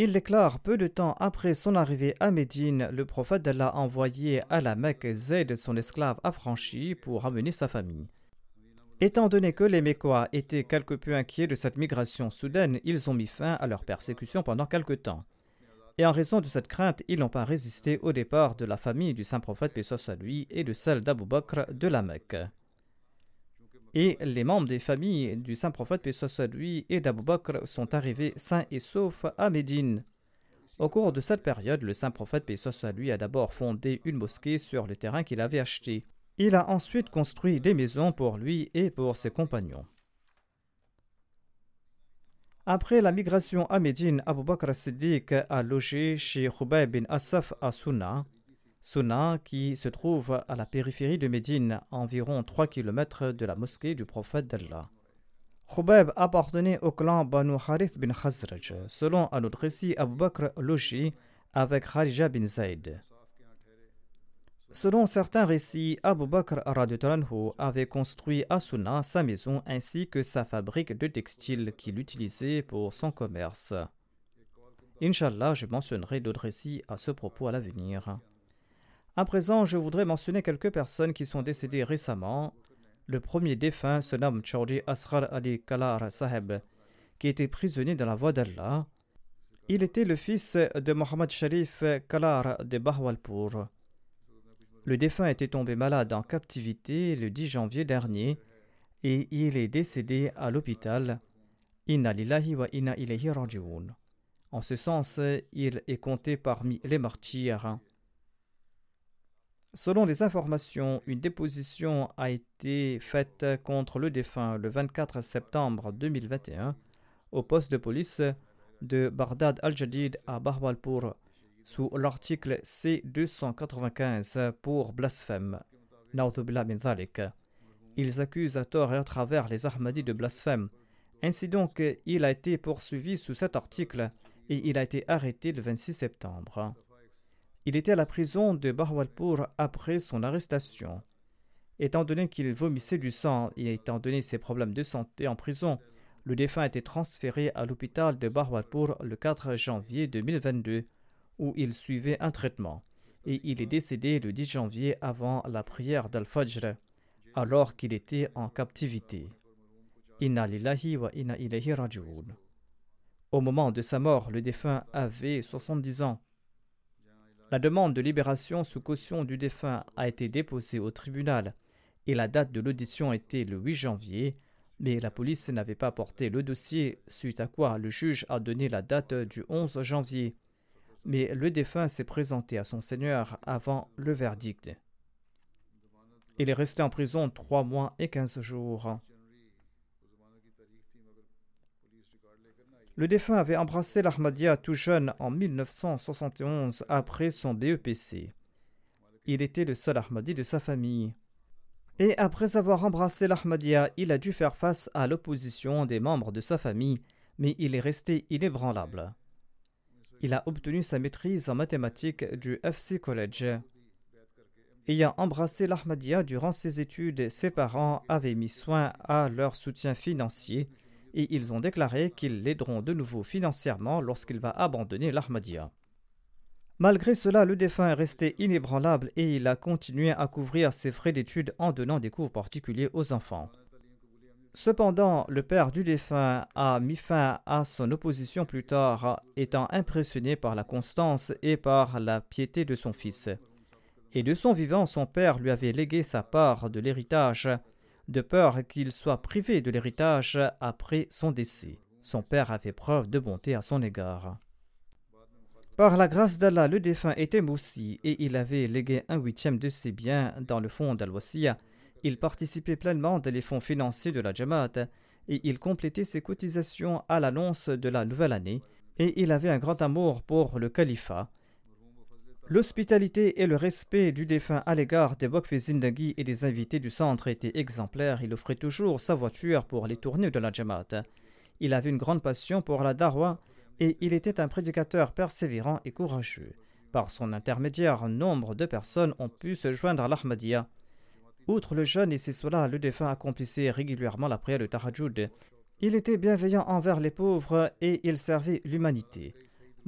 Il déclare peu de temps après son arrivée à Médine, le prophète d'Allah a envoyé à la Mecque Zayd, son esclave affranchi, pour amener sa famille. Étant donné que les Mécois étaient quelque peu inquiets de cette migration soudaine, ils ont mis fin à leur persécution pendant quelque temps. Et en raison de cette crainte, ils n'ont pas résisté au départ de la famille du saint prophète Pessoa lui et de celle d'Abu Bakr de la Mecque. Et les membres des familles du saint prophète à lui et d'Abu Bakr sont arrivés sains et saufs à Médine. Au cours de cette période, le saint prophète à lui a d'abord fondé une mosquée sur le terrain qu'il avait acheté. Il a ensuite construit des maisons pour lui et pour ses compagnons. Après la migration à Médine, Abu Bakr a logé chez Khubayb bin Asaf à. Sunna, qui se trouve à la périphérie de Médine, environ 3 km de la mosquée du prophète d'Allah. Khubayb appartenait au clan Banu Harith bin Khazraj. Selon un autre récit, Abu Bakr logeait avec Kharija bin Zaid. Selon certains récits, Abu Bakr avait construit à Sunna sa maison ainsi que sa fabrique de textiles qu'il utilisait pour son commerce. Inch'Allah, je mentionnerai d'autres récits à ce propos à l'avenir. À présent, je voudrais mentionner quelques personnes qui sont décédées récemment. Le premier défunt se nomme Chaudhry Asghar Ali Kalar Saheb, qui était prisonnier dans la voie d'Allah. Il était le fils de Mohammad Sharif Kalar de Bahwalpur. Le défunt était tombé malade en captivité le 10 janvier dernier et il est décédé à l'hôpital. Inna lillahi wa inna ilayhi. En ce sens, il est compté parmi les martyrs. Selon les informations, une déposition a été faite contre le défunt le 24 septembre 2021 au poste de police de Bardad al-Jadid à Bahwalpur sous l'article C295 pour blasphème. Ils accusent à tort et à travers les Ahmadis de blasphème. Ainsi donc, il a été poursuivi sous cet article et il a été arrêté le 26 septembre. Il était à la prison de Bahwalpur après son arrestation. Étant donné qu'il vomissait du sang et étant donné ses problèmes de santé en prison, le défunt a été transféré à l'hôpital de Bahwalpur le 4 janvier 2022 où il suivait un traitement, et il est décédé le 10 janvier avant la prière d'Al-Fajr, alors qu'il était en captivité. Inna lillahi wa inna ilayhi. Au moment de sa mort, le défunt avait 70 ans. La demande de libération sous caution du défunt a été déposée au tribunal et la date de l'audition était le 8 janvier, mais la police n'avait pas porté le dossier, suite à quoi le juge a donné la date du 11 janvier mais le défunt s'est présenté à son Seigneur avant le verdict. Il est resté en prison trois mois et quinze jours. Le défunt avait embrassé l'Ahmadiyya tout jeune en 1971 après son BEPC. Il était le seul Ahmadi de sa famille. Et après avoir embrassé l'Ahmadiyya, il a dû faire face à l'opposition des membres de sa famille, mais il est resté inébranlable. Il a obtenu sa maîtrise en mathématiques du FC College. Ayant embrassé l'Ahmadiyya durant ses études, ses parents avaient mis soin à leur soutien financier et ils ont déclaré qu'ils l'aideront de nouveau financièrement lorsqu'il va abandonner l'Ahmadiyya. Malgré cela, le défunt est resté inébranlable et il a continué à couvrir ses frais d'études en donnant des cours particuliers aux enfants. Cependant, le père du défunt a mis fin à son opposition plus tard, étant impressionné par la constance et par la piété de son fils. Et de son vivant, son père lui avait légué sa part de l'héritage, de peur qu'il soit privé de l'héritage après son décès. Son père a fait preuve de bonté à son égard. Par la grâce d'Allah, le défunt était moussi et il avait légué un huitième de ses biens dans le fond dal il participait pleinement des fonds financiers de la Jamaat et il complétait ses cotisations à l'annonce de la nouvelle année et il avait un grand amour pour le califat. L'hospitalité et le respect du défunt à l'égard des Bokfi Zindagi et des invités du centre étaient exemplaires. Il offrait toujours sa voiture pour les tournées de la Jamaat. Il avait une grande passion pour la Darwa et il était un prédicateur persévérant et courageux. Par son intermédiaire, nombre de personnes ont pu se joindre à l'Ahmadiyya. Outre le jeûne et ses solas, le défunt accomplissait régulièrement la prière de Tahajjud. Il était bienveillant envers les pauvres et il servait l'humanité.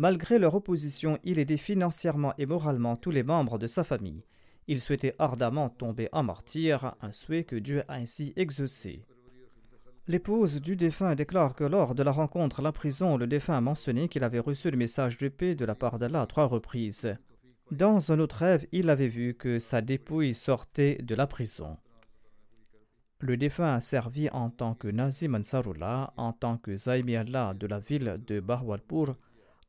Malgré leur opposition, il aidait financièrement et moralement tous les membres de sa famille. Il souhaitait ardemment tomber en martyr, un souhait que Dieu a ainsi exaucé. L'épouse du défunt déclare que lors de la rencontre à la prison, le défunt a mentionné qu'il avait reçu le message de paix de la part d'Allah à trois reprises. Dans un autre rêve, il avait vu que sa dépouille sortait de la prison. Le défunt a servi en tant que Nazi Mansarullah, en tant que Zaimi Allah de la ville de Bahwalpur,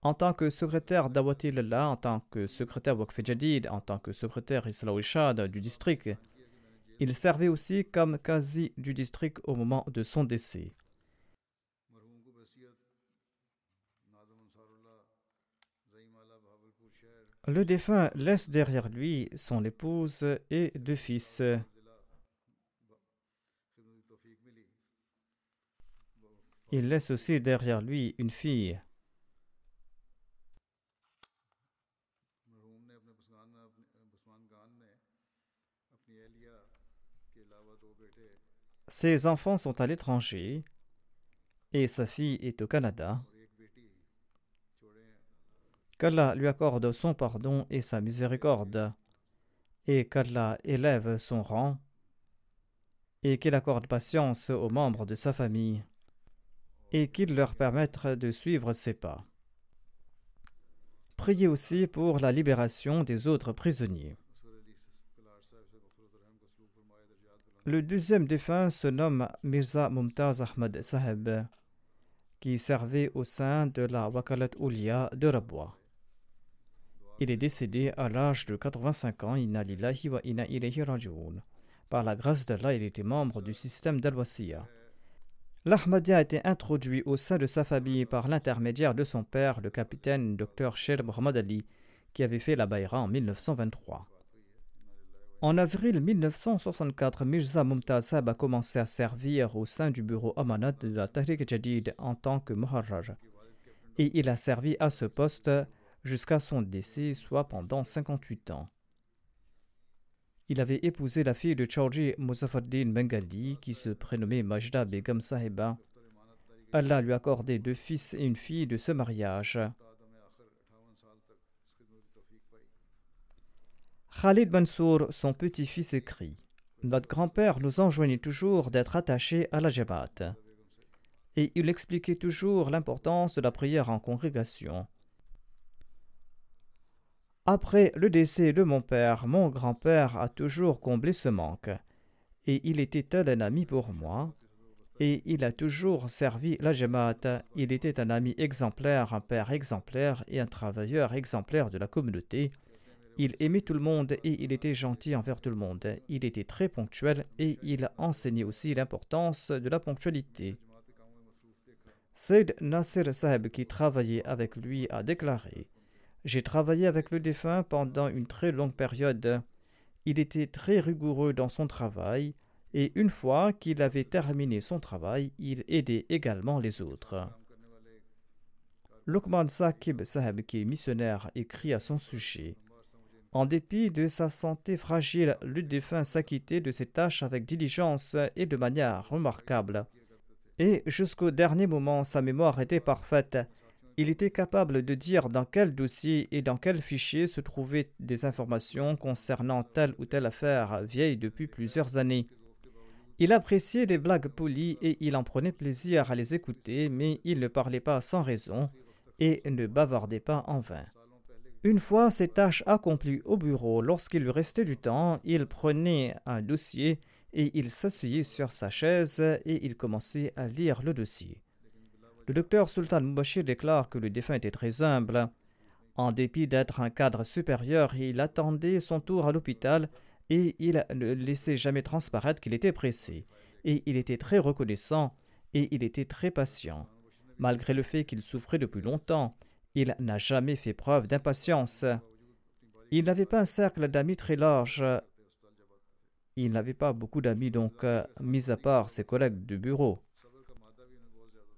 en tant que secrétaire d'Awatillah, en tant que secrétaire Waqf Jadid, en tant que secrétaire Islawishad du district. Il servait aussi comme quasi du district au moment de son décès. Le défunt laisse derrière lui son épouse et deux fils. Il laisse aussi derrière lui une fille. Ses enfants sont à l'étranger et sa fille est au Canada. Qu'Allah lui accorde son pardon et sa miséricorde, et qu'Allah élève son rang, et qu'il accorde patience aux membres de sa famille, et qu'il leur permette de suivre ses pas. Priez aussi pour la libération des autres prisonniers. Le deuxième défunt se nomme Mirza Mumtaz Ahmad Saheb, qui servait au sein de la Wakalat Ulia de Rabwa. Il est décédé à l'âge de 85 ans. Inna wa inna ilayhi Par la grâce d'Allah, il était membre du système d'Al-Wasiya. L'Ahmadiyya a été introduit au sein de sa famille par l'intermédiaire de son père, le capitaine Dr. Sher Muhammad Ali, qui avait fait la Bayra en 1923. En avril 1964, Mirza Mumtaz a commencé à servir au sein du bureau Amanat de la Tahrik Jadid en tant que Muharrar. Et il a servi à ce poste jusqu'à son décès, soit pendant 58 ans. Il avait épousé la fille de Chaudhry Muzaffarddin Bengali, qui se prénommait Majda Begum Sahiba. Allah lui a accordé deux fils et une fille de ce mariage. Khalid Mansour, son petit-fils, écrit Notre grand-père nous enjoignait toujours d'être attachés à la Jabhat. Et il expliquait toujours l'importance de la prière en congrégation. Après le décès de mon père, mon grand-père a toujours comblé ce manque, et il était tel un ami pour moi, et il a toujours servi la Jamaat. Il était un ami exemplaire, un père exemplaire et un travailleur exemplaire de la communauté. Il aimait tout le monde et il était gentil envers tout le monde. Il était très ponctuel et il enseignait aussi l'importance de la ponctualité. Said Nasser Saheb, qui travaillait avec lui, a déclaré j'ai travaillé avec le défunt pendant une très longue période. Il était très rigoureux dans son travail et une fois qu'il avait terminé son travail, il aidait également les autres. Lukman Sakib Saheb, qui est missionnaire, écrit à son sujet. En dépit de sa santé fragile, le défunt s'acquittait de ses tâches avec diligence et de manière remarquable. Et jusqu'au dernier moment, sa mémoire était parfaite il était capable de dire dans quel dossier et dans quel fichier se trouvaient des informations concernant telle ou telle affaire vieille depuis plusieurs années. Il appréciait les blagues polies et il en prenait plaisir à les écouter, mais il ne parlait pas sans raison et ne bavardait pas en vain. Une fois ses tâches accomplies au bureau, lorsqu'il lui restait du temps, il prenait un dossier et il s'asseyait sur sa chaise et il commençait à lire le dossier. Le docteur Sultan Mubashir déclare que le défunt était très humble. En dépit d'être un cadre supérieur, il attendait son tour à l'hôpital et il ne laissait jamais transparaître qu'il était pressé. Et il était très reconnaissant et il était très patient. Malgré le fait qu'il souffrait depuis longtemps, il n'a jamais fait preuve d'impatience. Il n'avait pas un cercle d'amis très large. Il n'avait pas beaucoup d'amis, donc, mis à part ses collègues de bureau.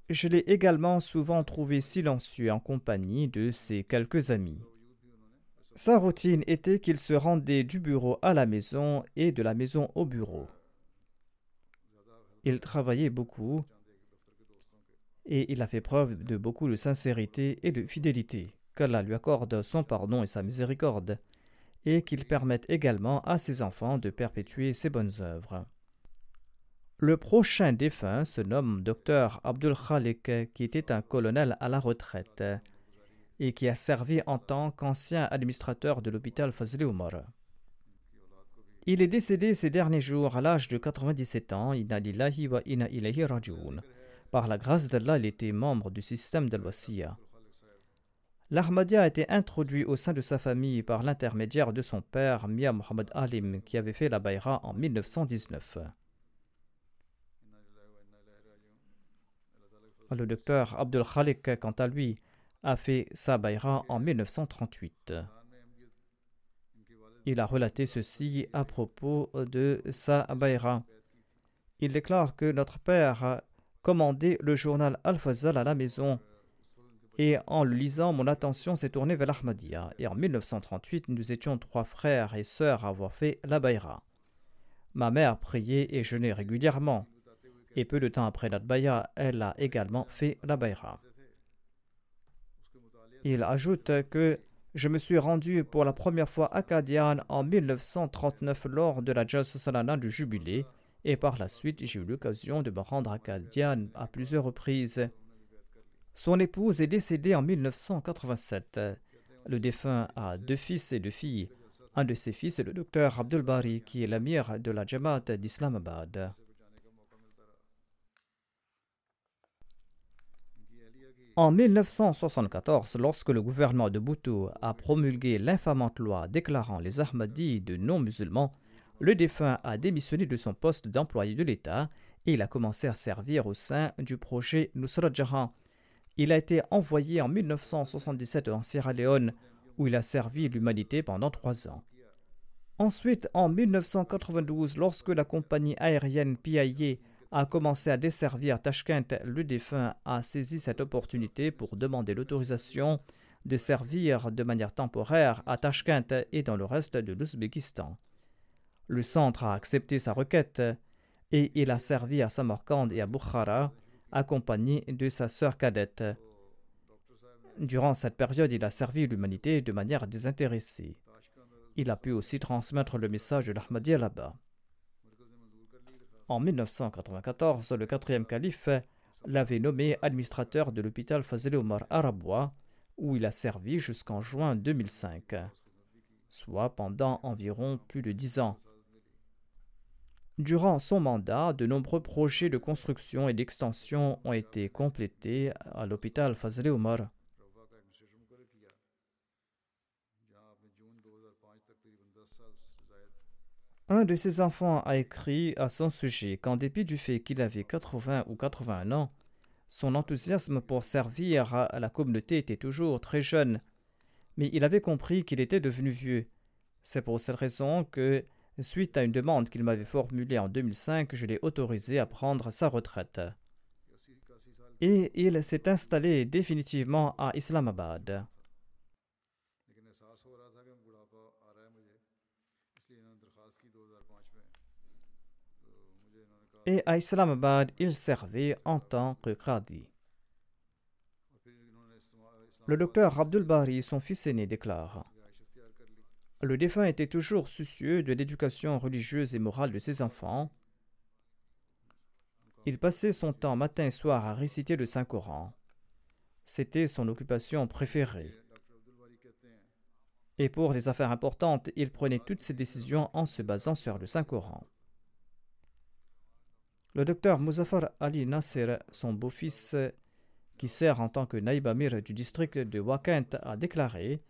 Je l'ai également souvent trouvé silencieux en compagnie de ses quelques amis. Sa routine était qu'il se rendait du bureau à la maison et de la maison au bureau. Il travaillait beaucoup et il a fait preuve de beaucoup de sincérité et de fidélité. Qu'Allah lui accorde son pardon et sa miséricorde, et qu'il permette également à ses enfants de perpétuer ses bonnes œuvres. Le prochain défunt se nomme Dr Abdul Khalik, qui était un colonel à la retraite et qui a servi en tant qu'ancien administrateur de l'hôpital Fazli. Il est décédé ces derniers jours à l'âge de 97 ans. Inna wa inna ilayhi Par la grâce d'Allah, il était membre du système d'Al-Wasiya. L'Ahmadiyya a été introduit au sein de sa famille par l'intermédiaire de son père, Mia Muhammad Alim, qui avait fait la Bayra en 1919. Le docteur Abdul Khalik, quant à lui, a fait sa bayra en 1938. Il a relaté ceci à propos de sa bayra. Il déclare que notre père commandé le journal Al-Fazal à la maison et en le lisant, mon attention s'est tournée vers l'Ahmadiyya. Et en 1938, nous étions trois frères et sœurs à avoir fait la bayra. Ma mère priait et jeûnait régulièrement. Et peu de temps après baya, elle a également fait la bayra. Il ajoute que je me suis rendu pour la première fois à Kadian en 1939 lors de la Jas Salana du Jubilé et par la suite j'ai eu l'occasion de me rendre à Kadian à plusieurs reprises. Son épouse est décédée en 1987. Le défunt a deux fils et deux filles. Un de ses fils est le docteur Abdul Bari, qui est l'amir de la Jamaat d'Islamabad. En 1974, lorsque le gouvernement de Bhutto a promulgué l'infamante loi déclarant les Ahmadis de non-musulmans, le défunt a démissionné de son poste d'employé de l'État et il a commencé à servir au sein du projet Nusrat. Il a été envoyé en 1977 en Sierra Leone où il a servi l'humanité pendant trois ans. Ensuite, en 1992, lorsque la compagnie aérienne PIA a commencé à desservir Tashkent, le défunt a saisi cette opportunité pour demander l'autorisation de servir de manière temporaire à Tashkent et dans le reste de l'Ouzbékistan. Le centre a accepté sa requête et il a servi à Samarkand et à Bukhara, accompagné de sa sœur cadette. Durant cette période, il a servi l'humanité de manière désintéressée. Il a pu aussi transmettre le message de l'Ahmadiyya là-bas. En 1994, le quatrième calife l'avait nommé administrateur de l'hôpital Fazl Omar Arabois, où il a servi jusqu'en juin 2005, soit pendant environ plus de dix ans. Durant son mandat, de nombreux projets de construction et d'extension ont été complétés à l'hôpital Fazl Omar. Un de ses enfants a écrit à son sujet qu'en dépit du fait qu'il avait 80 ou 81 ans, son enthousiasme pour servir à la communauté était toujours très jeune, mais il avait compris qu'il était devenu vieux. C'est pour cette raison que, suite à une demande qu'il m'avait formulée en 2005, je l'ai autorisé à prendre sa retraite. Et il s'est installé définitivement à Islamabad. et à Islamabad, il servait en tant que Qadi. Le docteur Abdul Bari, son fils aîné, déclare Le défunt était toujours soucieux de l'éducation religieuse et morale de ses enfants. Il passait son temps matin et soir à réciter le Saint-Coran. C'était son occupation préférée. Et pour les affaires importantes, il prenait toutes ses décisions en se basant sur le Saint-Coran. Le docteur Muzaffar Ali Nasser, son beau-fils, qui sert en tant que naïb amir du district de Wakent, a déclaré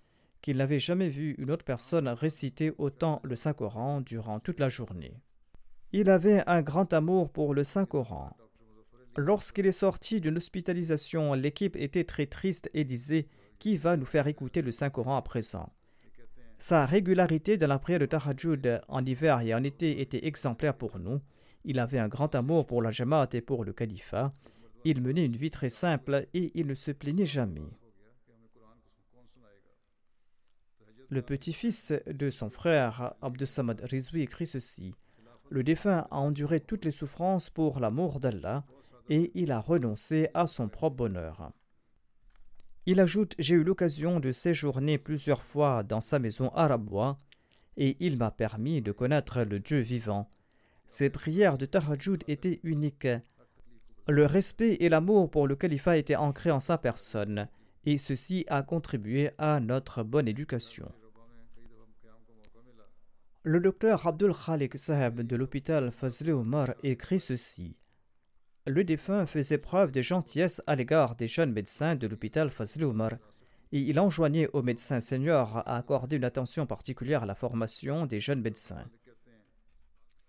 qu'il n'avait jamais vu une autre personne réciter autant le Saint-Coran durant toute la journée. Il avait un grand amour pour le Saint-Coran. Lorsqu'il est sorti d'une hospitalisation, l'équipe était très triste et disait Qui va nous faire écouter le Saint-Coran à présent? Sa régularité dans la prière de Tahajjud en hiver et en été était exemplaire pour nous. Il avait un grand amour pour la Jamaat et pour le califat. Il menait une vie très simple et il ne se plaignait jamais. Le petit-fils de son frère, Abdussamad Rizwi, écrit ceci Le défunt a enduré toutes les souffrances pour l'amour d'Allah et il a renoncé à son propre bonheur. Il ajoute J'ai eu l'occasion de séjourner plusieurs fois dans sa maison arabois et il m'a permis de connaître le Dieu vivant. Ses prières de Tahajjud étaient uniques. Le respect et l'amour pour le califat étaient ancrés en sa personne, et ceci a contribué à notre bonne éducation. Le docteur Abdul Khalik Saheb de l'hôpital Fazle Omar écrit ceci. Le défunt faisait preuve de gentillesse à l'égard des jeunes médecins de l'hôpital Fazle Omar et il enjoignait aux médecins seniors à accorder une attention particulière à la formation des jeunes médecins.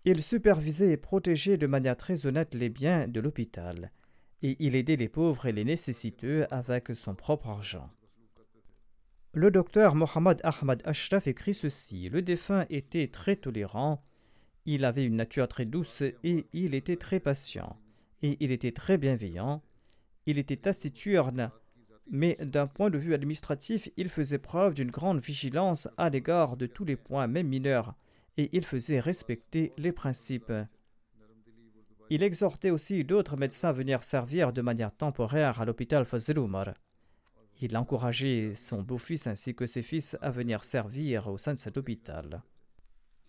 Il supervisait et protégeait de manière très honnête les biens de l'hôpital, et il aidait les pauvres et les nécessiteux avec son propre argent. Le docteur Mohamed Ahmad Ashraf écrit ceci. Le défunt était très tolérant, il avait une nature très douce et il était très patient, et il était très bienveillant, il était taciturne, mais d'un point de vue administratif, il faisait preuve d'une grande vigilance à l'égard de tous les points, même mineurs, et il faisait respecter les principes. Il exhortait aussi d'autres médecins à venir servir de manière temporaire à l'hôpital Fazl. Il encourageait son beau-fils ainsi que ses fils à venir servir au sein de cet hôpital.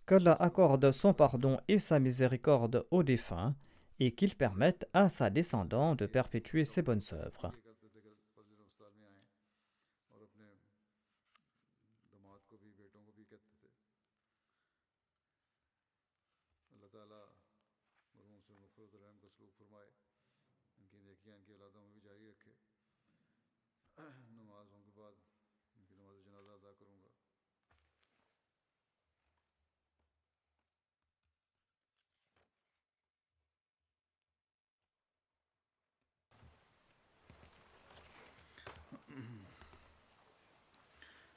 Qu'Allah accorde son pardon et sa miséricorde aux défunts et qu'il permette à sa descendante de perpétuer ses bonnes œuvres.